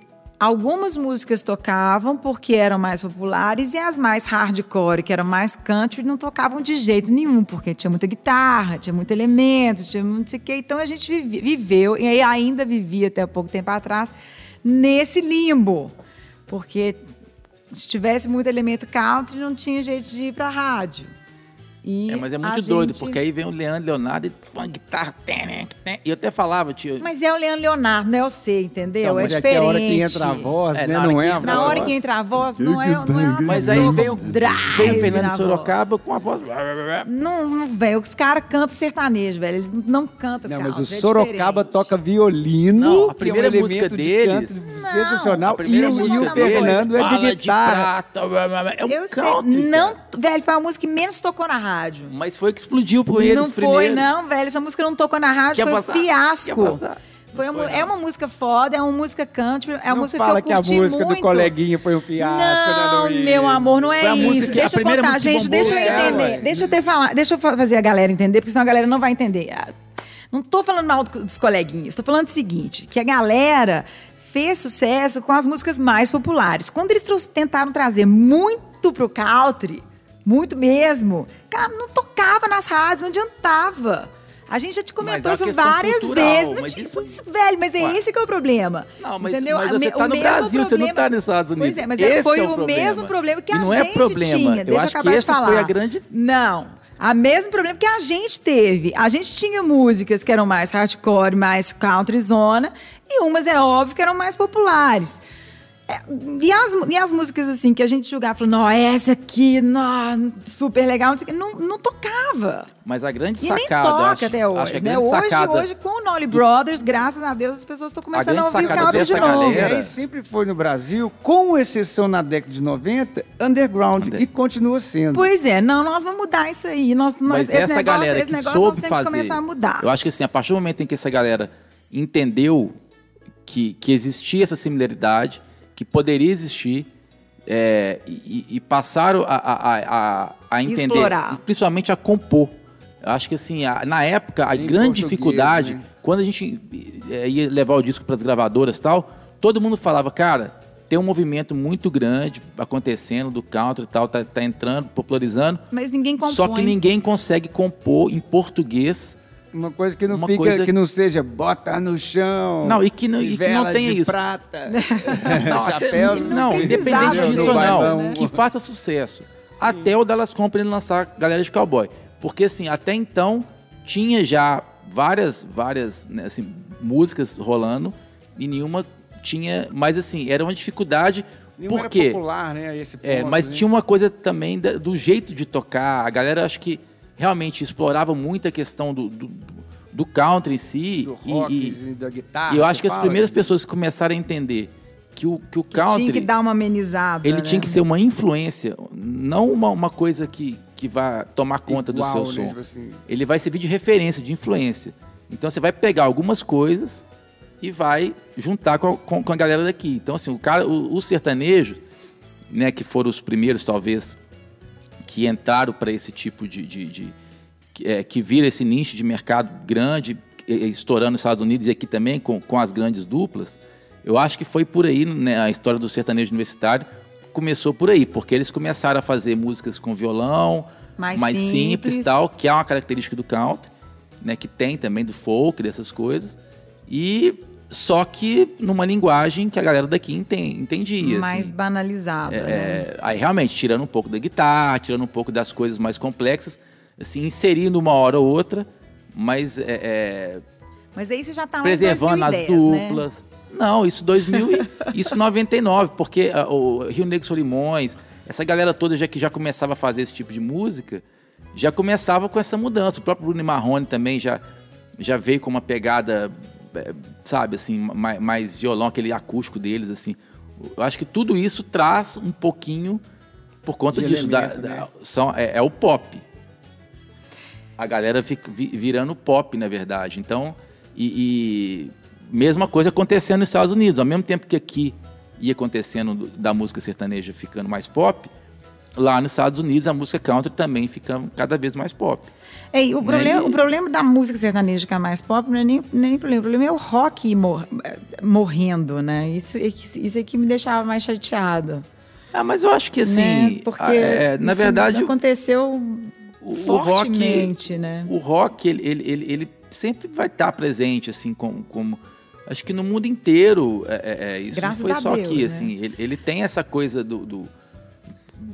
algumas músicas tocavam porque eram mais populares e as mais hardcore, que eram mais country, não tocavam de jeito nenhum, porque tinha muita guitarra, tinha muito elemento, tinha não sei o quê. Então a gente vive- viveu, e ainda vivia até pouco tempo atrás, nesse limbo. Porque se tivesse muito elemento country, não tinha jeito de ir pra rádio. E É, mas é a muito doido, gente- porque aí vem o Leandro Leonardo e uma guitarra. E eu até falava, tio. Mas é o Leandro Leonardo, não é você, entendeu? Então, é mas é diferente. a hora que entra a voz, É, né? na hora Não que é a entra Na a hora voz. que entra a voz, não é, não é Mas aí vem o, drive vem o Fernando na de Sorocaba com a voz. Não, não, velho, os caras cantam sertanejo, velho. Eles não cantam Não, mas o é Sorocaba diferente. toca violino. Não, a que é um primeira elemento música de deles- sensacional. E, o- e o Fernando é de guitarra. prata, é um Eu sei, country, não, cara. velho, foi a música que menos tocou na rádio. Mas foi que explodiu por eles não primeiro. foi, não, velho. Essa música não tocou na rádio, Quer foi passar? um fiasco. Foi Não uma- foi, é não. uma música foda, é uma música country, é uma não música fala que eu curti a música muito. do coleguinha foi um fiasco, né, Não, Luiz? meu amor, não é Foi isso. música- deixa eu contar, que gente, deixa eu entender. ué. deixa eu ter falar, deixa eu fa- fazer a galera entender, porque senão a galera não vai entender. Ah, Não tô falando mal do- dos coleguinhas, tô falando o seguinte, que a galera fez sucesso com as músicas mais populares. Quando eles tentaram trazer muito pro country, muito mesmo, cara, não tocava nas rádios, não adiantava. A gente já te comentou é isso várias cultural, vezes. Não mas tinha- isso- isso, velho, mas é Ué. esse que é o problema. Não, mas, entendeu? mas você tá o no Brasil, você não problema- tá nos Estados Unidos. Pois é, mas Esse foi é o, problema. mesmo problema que E a não gente é problema. tinha. Eu Deixa eu acho que acabar de essa falar. foi a grande- Não. A mesmo problema que a gente teve. A gente tinha músicas que eram mais hardcore, mais country zona, e umas, é óbvio, que eram mais populares. É, e, as, e as músicas assim que a gente julgava, falando, não, essa aqui, não, super legal, não, sei o quê", não, não tocava. Mas a grande E nem sacada. toca acho, até hoje, acho a né? grande Hoje, sacada. hoje, com o Nolly Brothers, graças a Deus, as pessoas estão começando a, grande ouvir o country de novo. galera- E aí sempre foi no Brasil, com exceção na década de 90, underground. Under- E continua sendo. Pois é, não, nós vamos mudar isso aí. Nós, nós, Mas esse essa negócio, galera esse que negócio nós soube temos fazer. que começar a mudar. Eu acho que assim, a partir do momento em que essa galera entendeu que, que existia essa similaridade, que poderia existir, é, e, e passaram a, a, a, a entender, Explorar. e principalmente a compor. Eu acho que assim, a- na época, a Em grande dificuldade, né? quando a gente é, ia levar o disco para as gravadoras e tal, todo mundo falava, cara, tem um movimento muito grande acontecendo do country e tal, tá, tá entrando, popularizando, Mas ninguém compõe. só que ninguém consegue compor em português Uma coisa que não Uma fica, coisa- que não seja bota no chão. Não, e que não- e que não tenha isso. prata. Não, até- chapéu. não, tem independente disso ou não, né? que faça sucesso. Até o Dallas Company lançar Galera de Cowboy. Porque, assim, até então, tinha já várias, várias né, assim, músicas rolando e nenhuma tinha... Mas, assim, era uma dificuldade, Nenhuma porque... popular, né? É, mas né? tinha uma coisa também da- do jeito de tocar. A galera, acho que realmente explorava muito a questão do, do, do country em si. do e- rock, e, e, da guitarra. e eu acho que as primeiras que- pessoas que começaram a entender que o, que o Tinha country que dar uma amenizada. ele né? tinha que ser uma influência, não uma, uma coisa que, que vai tomar conta Igual, do né, seu som. tipo assim. Ele vai servir de referência, de influência. Então você vai pegar algumas coisas e vai juntar com a, com, com a galera daqui. Então, assim, o cara, o, o sertanejo, né, que foram os primeiros, talvez, que entraram para esse tipo de. de, de- que, é, que vira esse nicho de mercado grande, estourando nos Estados Unidos e aqui também, com, com as grandes duplas. Eu acho que foi por aí, né, a história do sertanejo universitário começou por aí, porque eles começaram a fazer músicas com violão, Mais simples, simples. tal, que é uma característica do country, né, que tem também do folk, dessas coisas. E só que numa linguagem que a galera daqui enten- entendia. mais assim. banalizada. né? É, aí realmente, tirando um pouco da guitarra, tirando um pouco das coisas mais complexas, assim, inserindo uma hora ou outra, mas é, é, Mas aí você já tá preservando em as 2010, né? duplas. Não, isso 2000 e, isso 99, porque ah, o Rio Negro Solimões, essa galera toda já que já começava a fazer esse tipo de música, já começava com essa mudança. O próprio Bruno Marrone também já já veio com uma pegada, sabe, assim, mais, mais violão, aquele acústico deles, assim. Eu acho que tudo isso traz um pouquinho por conta De disso. Da, da- né? são, é, é o pop. A galera fica vi- virando pop, na verdade. Então, e, e mesma coisa acontecendo nos Estados Unidos. Ao mesmo tempo que aqui ia acontecendo do- da música sertaneja ficando mais pop, lá nos Estados Unidos a música country também fica cada vez mais pop. Ei, o, Né? problema, E- o problema da música sertaneja ficar mais pop não é nem, é nem problema. O problema é o rock mor- morrendo, né? Isso é, que, isso é que me deixava mais chateada. Ah, mas eu acho que assim, né? Porque é, na verdade, aconteceu o, o fortemente, rock, né? o rock ele, ele, ele, ele sempre vai estar presente assim como, como acho que no mundo inteiro é, é, é, isso Graças não foi só Deus, aqui né? assim ele, ele tem essa coisa do, do-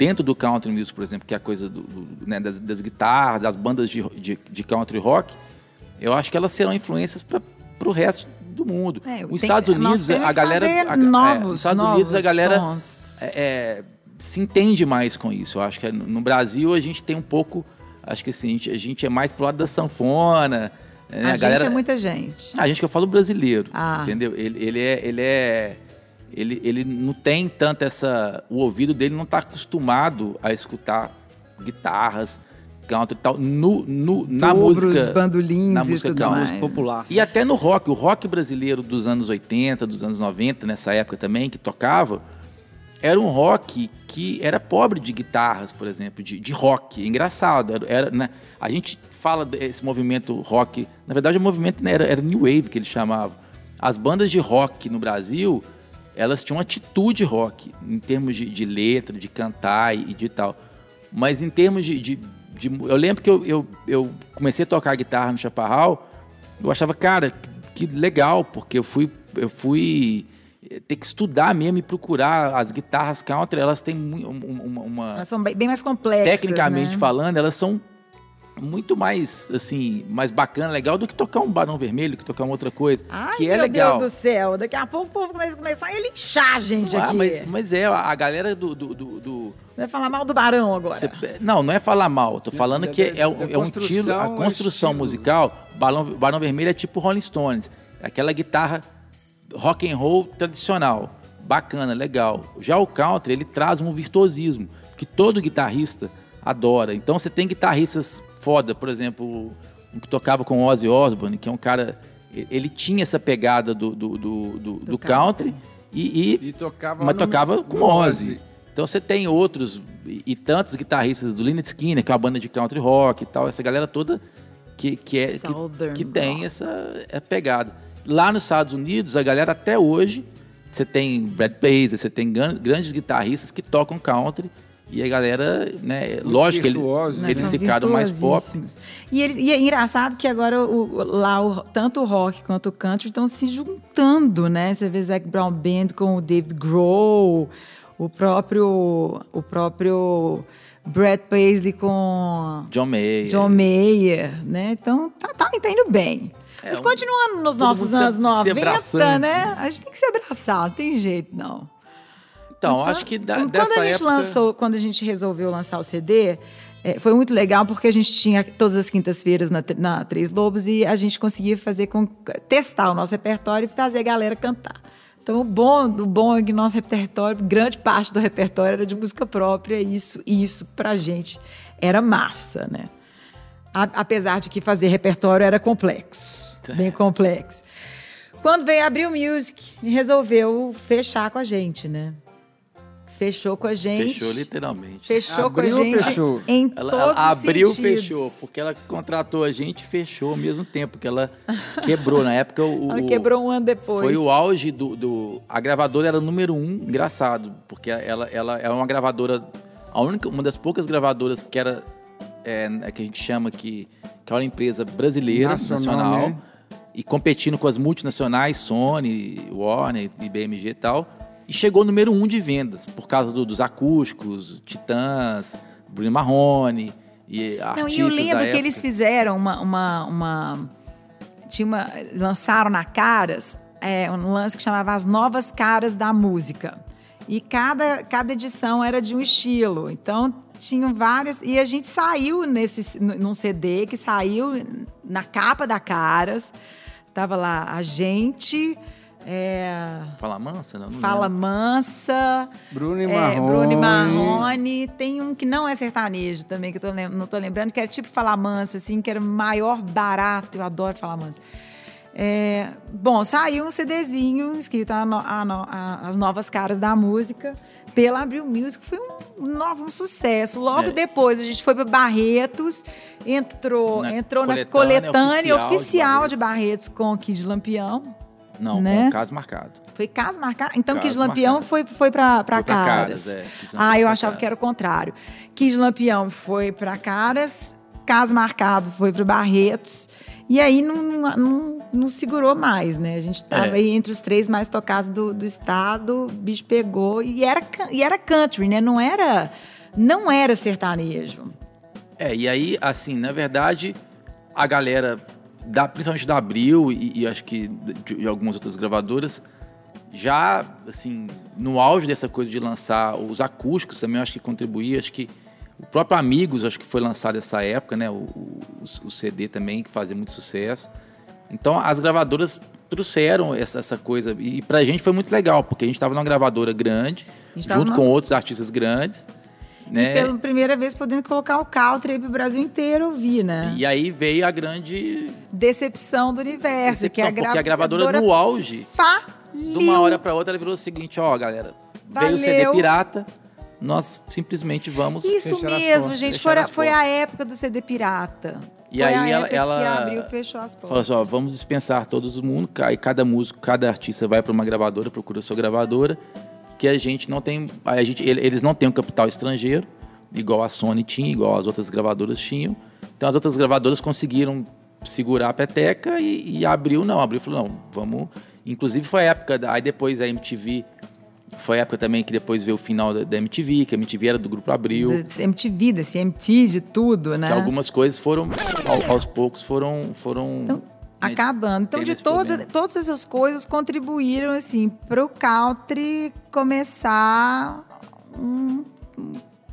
dentro do country music por exemplo que é a coisa do, do- né, das, das guitarras das bandas de, de, de country rock eu acho que elas serão influências para o resto do mundo É, os tem- Estados Unidos a galera a- é, novos, nos Estados Unidos a novos galera é, é, se entende mais com isso. Eu acho que no Brasil a gente tem um pouco. Acho que assim, a gente, a gente é mais pro lado da sanfona. né? a, gente é muita gente. A gente que eu falo brasileiro, Ah. entendeu? Ele, ele é. Ele é ele, ele não tem tanto essa. O ouvido dele não está acostumado a escutar guitarras, country e tal, no, no, na Tubros, música. bandolins na e música tudo country. mais. Música popular. E até no rock, o rock brasileiro dos anos 80, dos anos 90, nessa época também, que tocava, era um rock que era pobre de guitarras, por exemplo, de, de rock. É Engraçado. Era, era, né? A gente fala desse movimento rock. Na verdade, o movimento né, era, era New Wave que eles chamavam. As bandas de rock no Brasil, elas tinham atitude rock, em termos de, de letra, de cantar e de tal. Mas em termos de. de- de- eu lembro que eu, eu, eu comecei a tocar guitarra no Chaparral, eu achava, cara, que, que legal, porque eu fui, eu fui eh, ter que estudar mesmo e procurar as guitarras country, elas têm um- uma, uma- Elas são bem, bem mais complexas. tecnicamente né? falando, elas são muito mais assim, mais bacana, legal do que tocar um Barão Vermelho, que tocar uma outra coisa, Ai, que é meu legal. Deus do céu. Daqui a pouco o povo começa, começar a linchar a gente Ah, aqui. mas, mas é, a galera do- do- do- do, Vai falar mal do Barão agora. Cê- não, não é falar mal. Tô falando da- que da- é, um- da é um estilo, a é construção estilo. musical. Barão, Barão Vermelho é tipo Rolling Stones, aquela guitarra rock and roll tradicional, bacana, legal. Já o country ele traz um virtuosismo que todo guitarrista adora. Então você tem guitarristas foda, por exemplo, um que tocava com Ozzy Osbourne, que é um cara, ele tinha essa pegada do, do, do, do- do country e, e E tocava mas no- tocava com no Ozzy. Então você tem outros e, e tantos guitarristas do Lynyrd Skinner, que é uma banda de country rock e tal, essa galera toda que, que, é, que, que tem essa é pegada. Lá nos Estados Unidos, a galera até hoje, você tem Brad Paisley, você tem gran- grandes guitarristas que tocam country E a galera, né, lógico que ele- né? eles ficaram mais pop. E, eles, e é engraçado que agora o- lá o- tanto o rock quanto o country estão se juntando, né? Você vê Zac Brown Band com o David Grohl, o próprio o próprio Brad Paisley com John Mayer. John Mayer, né? Então tá, tá, tá indo bem. Mas um- continuando nos nossos anos se 90, abraçando. né? A gente tem que se abraçar, não tem jeito, não. Então, Continua- acho que da, quando dessa a gente época... lançou, quando a gente resolveu lançar o CD, é, foi muito legal porque a gente tinha todas as quintas-feiras na, na Três Lobos e a gente conseguia fazer com testar o nosso repertório e fazer a galera cantar. Então, o bom, o bom é que nosso repertório, grande parte do repertório era de música própria, e isso, e isso pra gente era massa, né? A- apesar de que fazer repertório era complexo, bem complexo. Quando veio abrir o Music, resolveu fechar com a gente, né? Fechou com a gente. Fechou literalmente. Fechou Abriu com a gente fechou? em Ela, todos ela os abriu, sentidos. fechou, porque ela contratou a gente e fechou ao mesmo tempo, que ela quebrou. Na época, o, Ela quebrou um ano depois. foi o auge do, do- A gravadora era número um, engraçado, porque ela, ela é uma gravadora, a única, uma das poucas gravadoras que era, é, que a gente chama que, que era uma empresa brasileira, Nacional, nacional, né? e competindo com as multinacionais, Sony, Warner e BMG e tal. E chegou número um de vendas, por causa do- dos acústicos, Titãs, Bruno Marrone e Não, artistas e eu lembro que época. eles fizeram uma. uma, uma- tinha uma lançaram na Caras é, um lance que chamava As Novas Caras da Música. E cada, cada edição era de um estilo. Então, tinham várias. E a gente saiu nesse, num CD que saiu na capa da Caras. Tava lá a gente. É, Fala mansa? Não, não Fala lembro. Mansa. Bruno e é, Marrone. Bruno e Marrone. Tem um que não é sertanejo também, que eu tô lem- não tô lembrando, que era tipo Fala Mansa, assim, que era maior barato. Eu adoro Fala Mansa. É, bom, saiu um CDzinho escrito a no- a no- a- As Novas Caras da Música pela Abril Music. Foi um novo um sucesso. Logo É. depois a gente foi para Barretos, entrou Na entrou na coletânea coletânea oficial de oficial de Barretos. Barretos com Kid Lampião. Não, né? caso marcado. Foi caso marcado? Então, Caso Kid Lampião marcado. foi, foi para Caras. Caras, é. Ah, eu achava Caras. que era o contrário. Kid Lampião foi para Caras, caso marcado foi para Barretos. E aí não, não, não- não segurou mais, né? A gente tava É. aí entre os três mais tocados do, do estado, o bicho pegou. E era, e era country, né? Não era, não era sertanejo. É, e aí, assim, na verdade, a galera, da, principalmente da Abril e, e acho que de, de algumas outras gravadoras, já, assim, no auge dessa coisa de lançar os acústicos também, acho que contribuía, acho que o próprio Amigos, acho que foi lançado nessa época, né, o, o, o CD também, que fazia muito sucesso. Então, as gravadoras trouxeram essa, essa coisa, e pra gente foi muito legal, porque a gente estava numa gravadora grande, junto numa- com outros artistas grandes, né? E pela primeira vez podendo colocar o country pro Brasil inteiro ouvir, né? E aí veio a grande. Decepção do universo, que é a, Decepção, porque a gravadora gravadora no auge, Faliu. De uma hora para outra, ela virou o seguinte: ó, galera, veio o CD Valeu. pirata, nós simplesmente vamos. Isso mesmo, gente. Foi, foi a época do CD pirata. E Foi aí a ela- ela que abriu fechou as portas. Fala assim, ó, vamos dispensar todo mundo, ca- cada músico, cada artista vai para uma gravadora, procura a sua gravadora, que a gente não tem, a gente, ele- eles não têm um capital estrangeiro, igual a Sony tinha, igual as outras gravadoras tinham. Então as outras gravadoras conseguiram segurar a peteca e, e abriu não, abriu e falou não, vamos. Inclusive foi a época, da- aí depois a MTV foi a época também que depois veio o final da, da MTV, que a MTV era do grupo Abril. MTV, desse MT, de tudo, né? Que algumas coisas foram, ao- aos poucos, foram. foram Então, acabando. Então, de todos, problema. todas essas coisas contribuíram, assim, para o country começar um,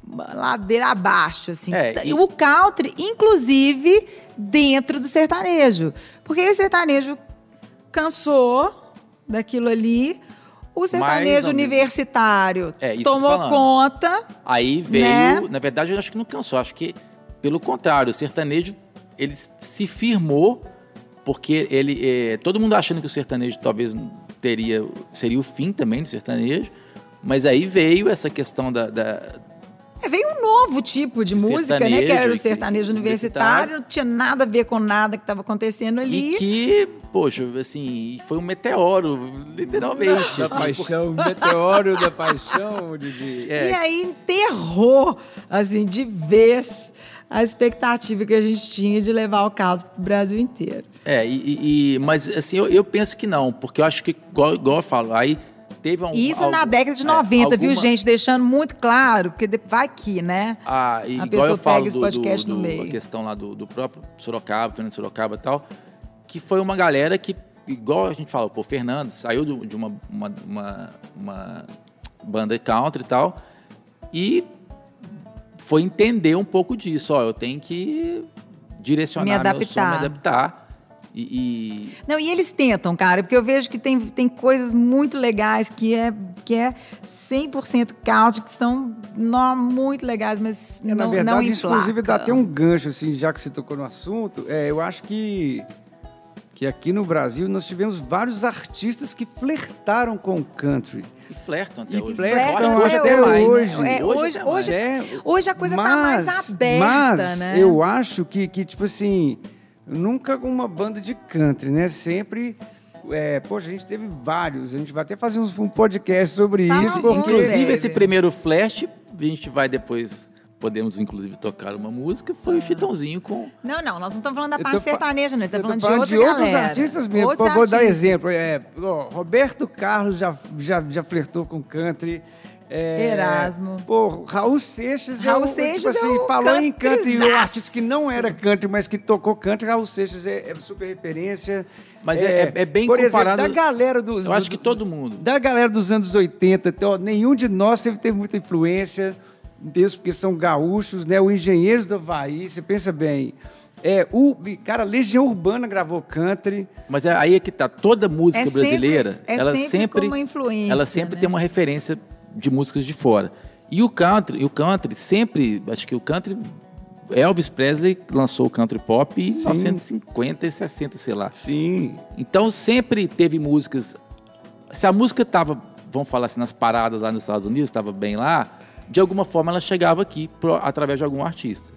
uma ladeira abaixo, assim. É, e- O country, inclusive, dentro do sertanejo. Porque o sertanejo cansou daquilo ali. O sertanejo universitário É, tomou conta. Aí veio, Né? na verdade, eu acho que não cansou. Acho que, pelo contrário, o sertanejo ele se firmou porque ele, eh, todo mundo achando que o sertanejo talvez teria seria o fim também do sertanejo, mas aí veio essa questão da, da- É, veio um novo tipo de música, né? Que era o Sertanejo, universitário, não tinha nada a ver com nada que estava acontecendo ali. E que, poxa, assim, foi um meteoro, literalmente. Da assim, paixão, meteoro da paixão, Didi. É. E aí enterrou, assim, de vez a expectativa que a gente tinha de levar o caso para o Brasil inteiro. É, e, e- mas assim, eu, eu penso que não, porque eu acho que, igual, igual eu falo, aí teve um. Isso algo- na década de é, 90, viu, alguma- gente? Deixando muito claro, porque vai que, né? Ah, e A igual eu falo pega do, podcast do, no do- meio. a questão lá do, do próprio Sorocaba, Fernando Sorocaba e tal, que foi uma galera que, igual a gente fala, pô, Fernando saiu do- de uma, uma, uma, uma banda country e tal, e foi entender um pouco disso, ó, eu tenho que direcionar Me meu som, adaptar. me adaptar. E, e- Não, e eles tentam, cara, porque eu vejo que tem, tem coisas muito legais que é, que é 100% country, que são nó, muito legais, mas É, não, na verdade, não inclusive, dá até um gancho, assim, já que você tocou no assunto. É, eu acho que, que aqui no Brasil nós tivemos vários artistas que flertaram com o country. e flertam até E hoje. flertam Eu acho que até mais. hoje. É, hoje, até mais. hoje, É, hoje a coisa tá mais aberta, mas né? eu acho que, que, tipo assim, nunca uma banda de country, né? Sempre. É, poxa, a gente teve vários. A gente vai até fazer um podcast sobre Fala isso. Porque, Inclusive, esse primeiro flash, a gente vai depois, podemos inclusive tocar uma música, foi o Chitãozinho com... Não, não, nós não estamos falando da parte sertaneja, não. Estamos tô falando, de, outra outros galera. artistas mesmo. Outros vou dar artistas. exemplo. É, ó, Roberto Carlos já, já, já flertou com country. É, Erasmo. Pô, Raul Seixas Raul é o, Seixas tipo assim, é o falou em country, um countryzaço. artista que não era country, mas que tocou country, Raul Seixas é, é super referência. Mas é- é- é bem Por comparado- exemplo, da galera do, Eu acho que todo mundo. da galera dos anos 80, ó, nenhum de nós sempre teve muita influência, mesmo porque são gaúchos, né? O Engenheiros do Havaí, você pensa bem. É, o, cara, Legião Urbana gravou country. Mas é aí é que tá, toda música É sempre- brasileira, é ela sempre sempre, com uma influência, ela sempre né? tem uma referência de músicas de fora. E o country, o country sempre, acho que o country Elvis Presley lançou o country pop em Sim. 1950 e 60, sei lá. Sim. Então sempre teve músicas. Se a música estava, vamos falar assim, nas paradas lá nos Estados Unidos, estava bem lá, de alguma forma ela chegava aqui pro- através de algum artista.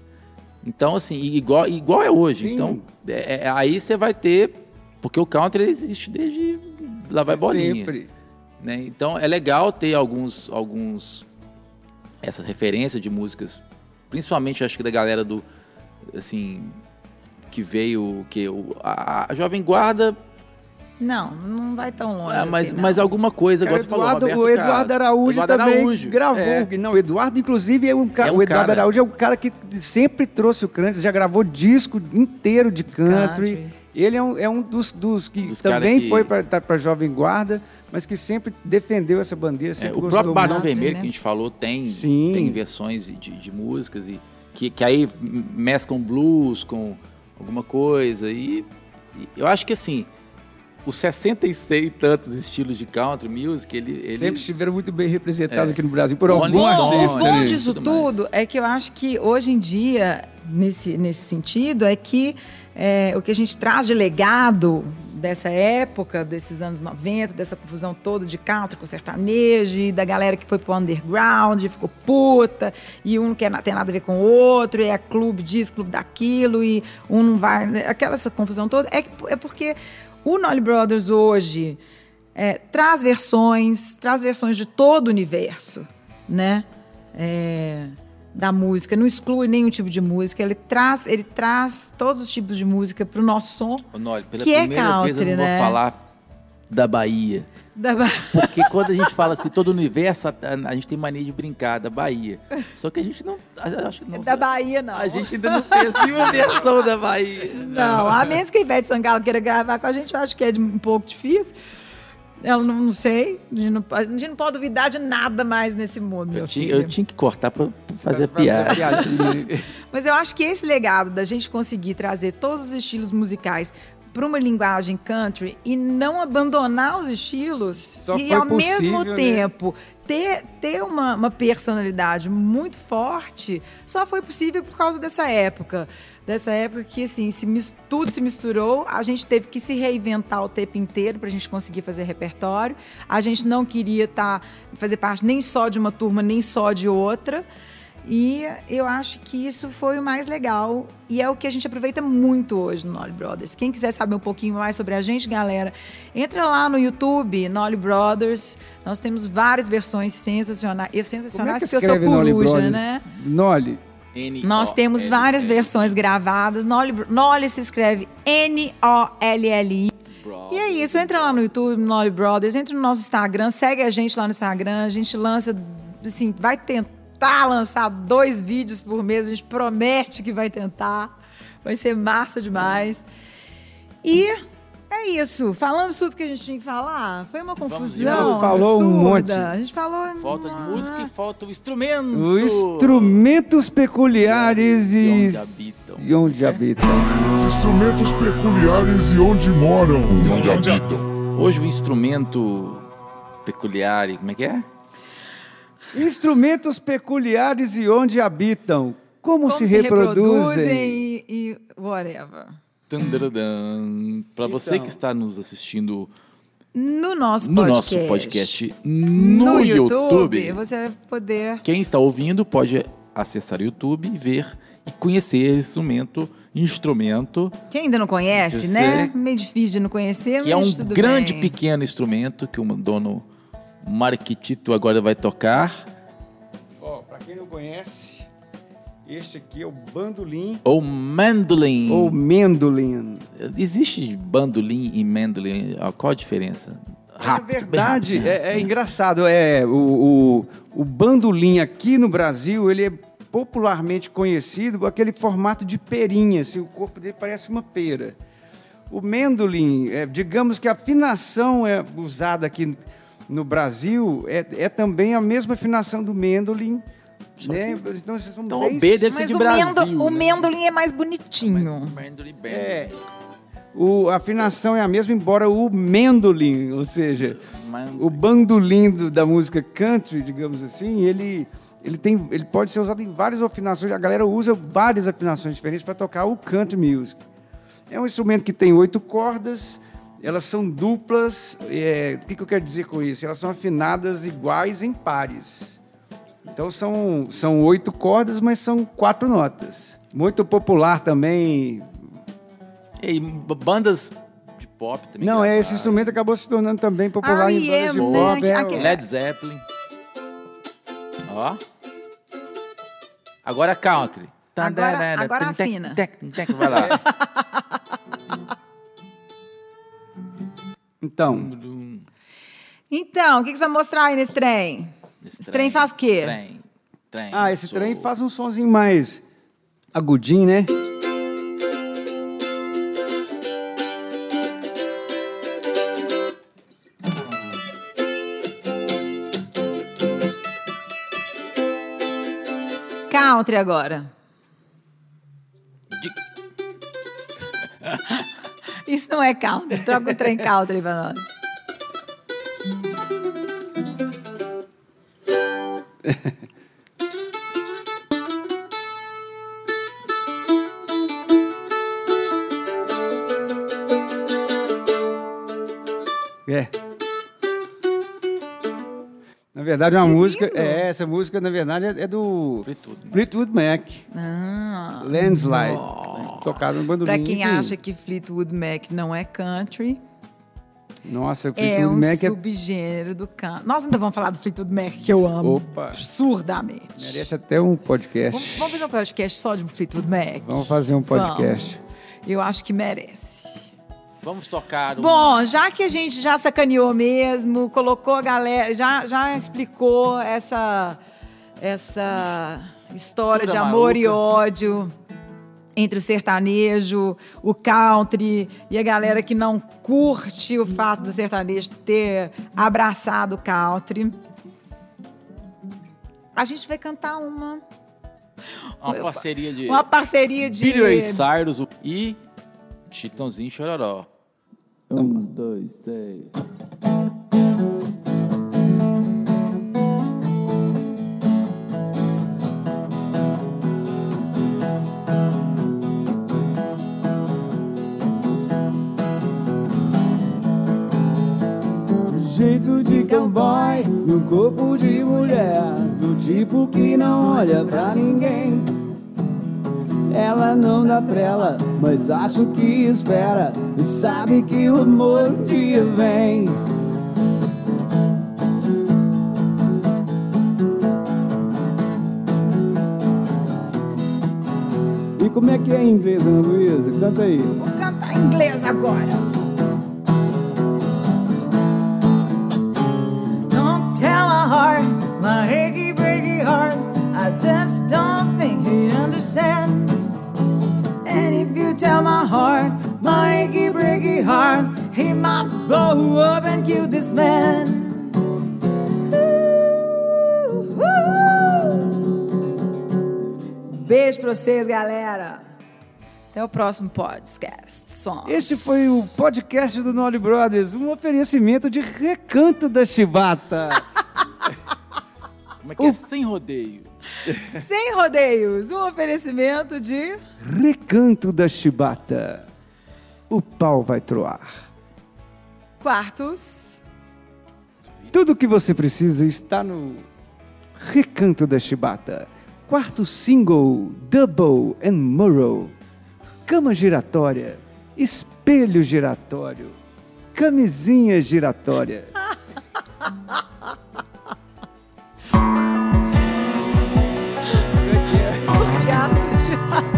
Então, assim, igual, igual é hoje. Sim. Então, é- é- aí você vai ter. Porque o country existe desde. Lá vai bolinha. Sempre. né? Então é legal ter alguns. alguns essa referência de músicas. Principalmente acho que da galera do. Assim. Que veio. Que, o- a, a Jovem Guarda Não, não vai tão longe. ah, mas, assim, mas alguma coisa, Cara, igual você falou, Eduardo- Roberto o Eduardo Carlos. Araújo Eduardo também Araújo, gravou. é. Não, o Eduardo, inclusive, é um, ca... É um o Eduardo cara- Araújo é o cara que sempre trouxe o country, já gravou disco inteiro de country. country. Ele é um, é um dos, dos que Dos também que- foi para Jovem Guarda, mas que sempre defendeu essa bandeira, É, sempre o próprio Barão country, Vermelho né? que a gente falou tem, Sim. tem versões de, de músicas e que, que aí mesclam blues com alguma coisa. E, e eu acho que assim, os 66 e tantos estilos de country music, ele. ele Sempre estiveram muito bem representados É. aqui no Brasil por alguns O artistas. bom né? disso tudo é que eu acho que hoje em dia, nesse, nesse sentido, é que é, o que a gente traz de legado dessa época, desses anos 90, dessa confusão toda de country com sertanejo, e da galera que foi pro underground, e ficou puta, e um não quer ter nada a ver com o outro, e é clube disso, clube daquilo, e um não vai. Aquela essa confusão toda. É, é porque o Nolly Brothers hoje é, traz versões, traz versões de todo o universo, né? É, da música, não exclui nenhum tipo de música, ele traz, ele traz todos os tipos de música para o nosso som. Noli, pela Que é primeira vez eu country, não né? vou falar da Bahia. Da... Porque quando a gente fala assim, todo o universo, a, a gente tem mania de brincar da Bahia. Só que a gente não. a- Acho não da Bahia, não. A gente ainda não fez nenhuma versão da Bahia. Não, a menos que a Ivete Sangalo queira gravar com a gente, eu acho que é de- um pouco difícil. Ela não, não sei. A gente não, a gente não pode duvidar de nada mais nesse mundo, meu Eu tinha, filho. eu tinha que cortar pra pra fazer a Pra fazer piada. Mas eu acho que esse legado da gente conseguir trazer todos os estilos musicais para uma linguagem country e não abandonar os estilos Só e ao possível, mesmo né? tempo ter, ter uma, uma personalidade muito forte só foi possível por causa dessa época. Dessa época que assim, se tudo se misturou, a gente teve que se reinventar o tempo inteiro para a gente conseguir fazer repertório. A gente não queria tá, fazer parte nem só de uma turma, nem só de outra. E eu acho que isso foi o mais legal e é o que a gente aproveita muito hoje no Nolly Brothers. Quem quiser saber um pouquinho mais sobre a gente, galera, entra lá no YouTube, Nolly Brothers. Nós temos várias versões sensacionais. Eu sensacionais Como é que porque eu sou escreve Nolly coruja, né? Nolly. Nós temos várias versões gravadas. Nolly, Nolly se escreve N-O-L-L-I. E é isso, entra lá no YouTube, Nolly Brothers, entra no nosso Instagram, segue a gente lá no Instagram. A gente lança, assim, vai tentar lançar dois vídeos por mês. A gente promete que vai tentar. Vai ser massa demais. E é isso. Falamos tudo que a gente tinha que falar. Foi uma confusão. Falou um monte. A gente falou. Falta de música e falta o instrumento. Os instrumentos peculiares E e, onde habitam. e onde habitam. Instrumentos peculiares e onde moram. E onde habitam. Hoje o instrumento peculiar, e como é que é? Instrumentos peculiares e onde habitam. Como, Como se, se reproduzem. e, e whatever. Para você Então. que está nos assistindo No nosso no podcast. nosso podcast no, YouTube, você vai poder. quem está ouvindo pode acessar o YouTube e ver e conhecer esse instrumento, instrumento Quem ainda não conhece, né? Meio difícil de não conhecer, que é mas um tudo grande bem. pequeno instrumento que o dono Marquitito agora vai tocar, Ó, pra quem não conhece, este aqui é o bandolim ou mandolim. ou mendolim. Existe bandolim e mandolim? Qual a diferença? Na Rápido, bem verdade, rápido. é, é engraçado. É, o, o, o bandolim aqui no Brasil, ele é popularmente conhecido por aquele formato de perinha, assim, o corpo dele parece uma pera. O mendolim, é, digamos que a afinação é usada aqui no Brasil é, é também a mesma afinação do mendolim. Né? Então, vocês são Então, bem o B deve ser de o, Brasil. mendo, o né? mendolim é mais bonitinho. Mandolim, bandolim. É. O, a afinação é a mesma, embora o mendolim, ou seja, Mandolim. o bandolim do- da música country, digamos assim, ele, ele, tem, ele pode ser usado em várias afinações. A galera usa várias afinações diferentes para tocar o country music. É um instrumento que tem oito cordas, elas são duplas. é, o que, que eu quero dizer com isso? Elas são afinadas iguais em pares. Então são, são oito cordas, mas são quatro notas. Muito popular também. E bandas de pop também. Não, é, esse instrumento acabou se tornando também popular em bandas de né? pop. é, Aquele- Led Zeppelin. Ó. Agora country. Agora- agora afina. Vai lá. Então, Então, o que, que você vai mostrar aí nesse trem? Esse trem faz o quê? Trem. Trem. ah, esse Sou- trem faz um sonzinho mais agudinho, né? Country agora. Isso não é country. Troca o trem country pra nós. É. Na verdade, é uma música. É, essa música, na verdade, é, é do Fleetwood Mac. Fleetwood Mac. Ah, Landslide. Tocado no bandolim. pra quem enfim. acha que Fleetwood Mac não é country, Nossa, o é Fleetwood um Mac é. subgênero do country. Nós ainda vamos falar do Fleetwood Mac, que eu amo. Opa. Absurdamente. Merece até um podcast. Vamos, vamos fazer um podcast só de Fleetwood Mac? Vamos fazer um podcast. Vamos. Eu acho que merece. Vamos tocar um... Bom, já que a gente já sacaneou mesmo, colocou a galera, já, já explicou essa, essa história de Mistura amor e maluca. ódio entre o sertanejo, o country e a galera que não curte o fato do sertanejo ter abraçado o country. A gente vai cantar uma, Uma parceria de uma parceria de Billy Ray Cyrus e Chitãozinho Chororó. Um, dois, três. Jeito de cowboy no corpo de mulher, do tipo que não olha pra ninguém. Ela não dá trela, mas acho que espera e sabe que o amor um dia vem. E como é que é em inglês, Ana Luísa? Canta aí. Vou cantar em inglês agora. Don't tell my heart, my achy breaky heart. I just don't think he'd understand. Tell my heart, my achy breaky heart, he might blow up and kill this man. Ooh, ooh. Beijo pra vocês, galera. Até o próximo podcast. Sons. Este foi o podcast do Nolly Brothers, um oferecimento de recanto da chibata. Como é que é? Sem rodeio. Sem rodeios, um oferecimento de. recanto da chibata. O pau vai troar. Quartos. Tudo o que você precisa está no Recanto da Chibata. Quarto single, Double and Morrow. Cama giratória, espelho giratório, camisinha giratória. Orgasmo giratório.